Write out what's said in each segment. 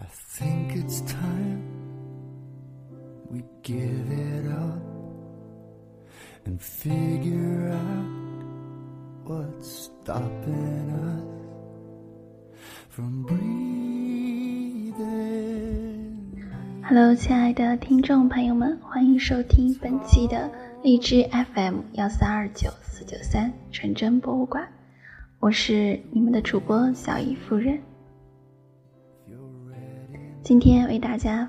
I think it's time we give it up and figure out what's stopping us from breathing. Hello，亲爱的听众朋友们，欢迎收听本期的荔枝 FM 幺三二九四九三纯真博物馆，我是你们的主播小姨夫人。今天为大家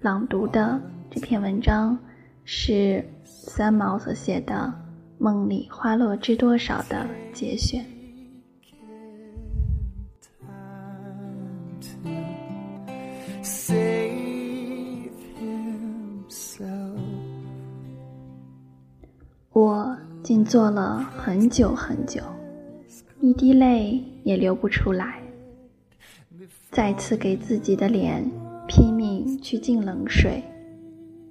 朗读的这篇文章是三毛所写的《梦里花落知多少》的节选。我静坐了很久很久，一滴泪也流不出来。再次给自己的脸拼命去浸冷水，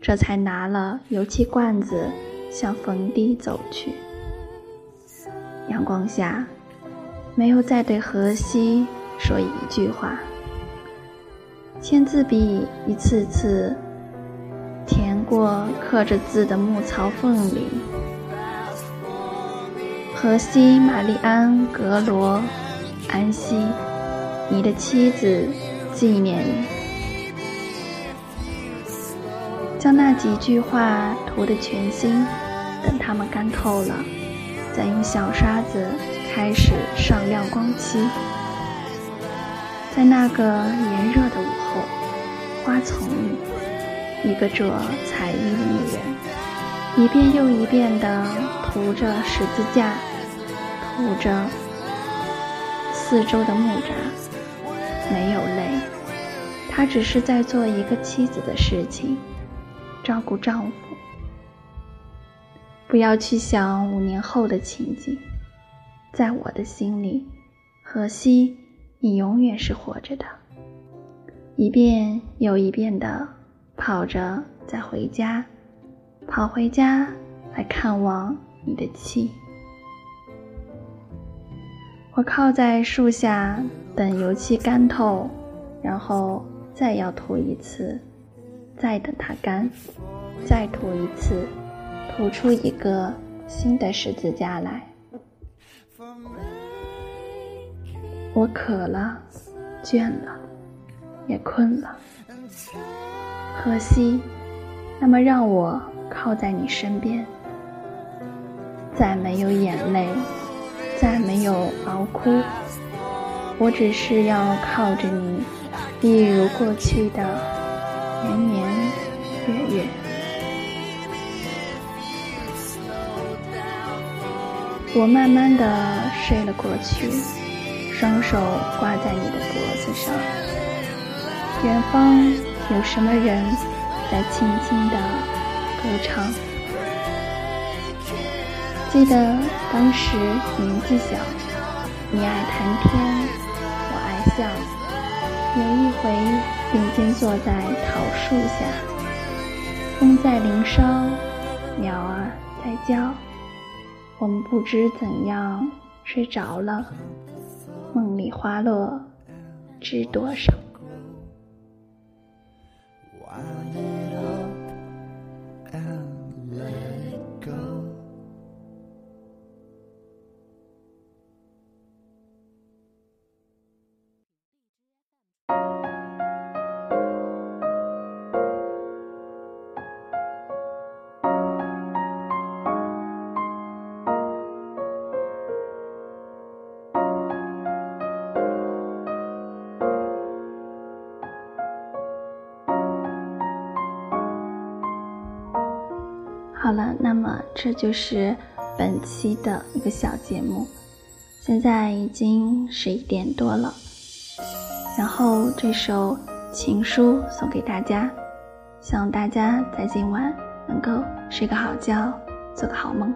这才拿了油漆罐子向坟地走去。阳光下，没有再对荷西说一句话。签字笔一次次填过刻着字的木槽缝里。荷西·玛丽安·格罗，安息，你的妻子纪念你。将那几句话涂得全新，等它们干透了，再用小刷子开始上亮光漆。在那个炎热的午后，花丛里，一个着彩衣的女人，一遍又一遍地涂着十字架，涂着四周的木栅，没有泪，她只是在做一个妻子的事情，照顾丈夫。不要去想五年后的情景，在我的心里，荷西。你永远是活着的，一遍又一遍的跑着再回家，跑回家来看望你的妻。我靠在树下等油漆干透，然后再要涂一次，再等它干，再涂一次，涂出一个新的十字架来。我渴了，倦了，也困了。荷西，那么让我靠在你身边，再没有眼泪，再没有熬哭，我只是要靠着你，一如过去的年年月月。我慢慢的睡了过去。双手挂在你的脖子上，远方有什么人在轻轻地歌唱？记得当时年纪小，你爱谈天，笑。有一回并肩坐在桃树下，风在林梢，鸟儿在叫，我们不知怎样睡着了。梦里花落知多少？了，那么这就是本期的一个小节目。现在已经十一点多了，然后这首情书送给大家，希望大家在今晚能够睡个好觉，做个好梦。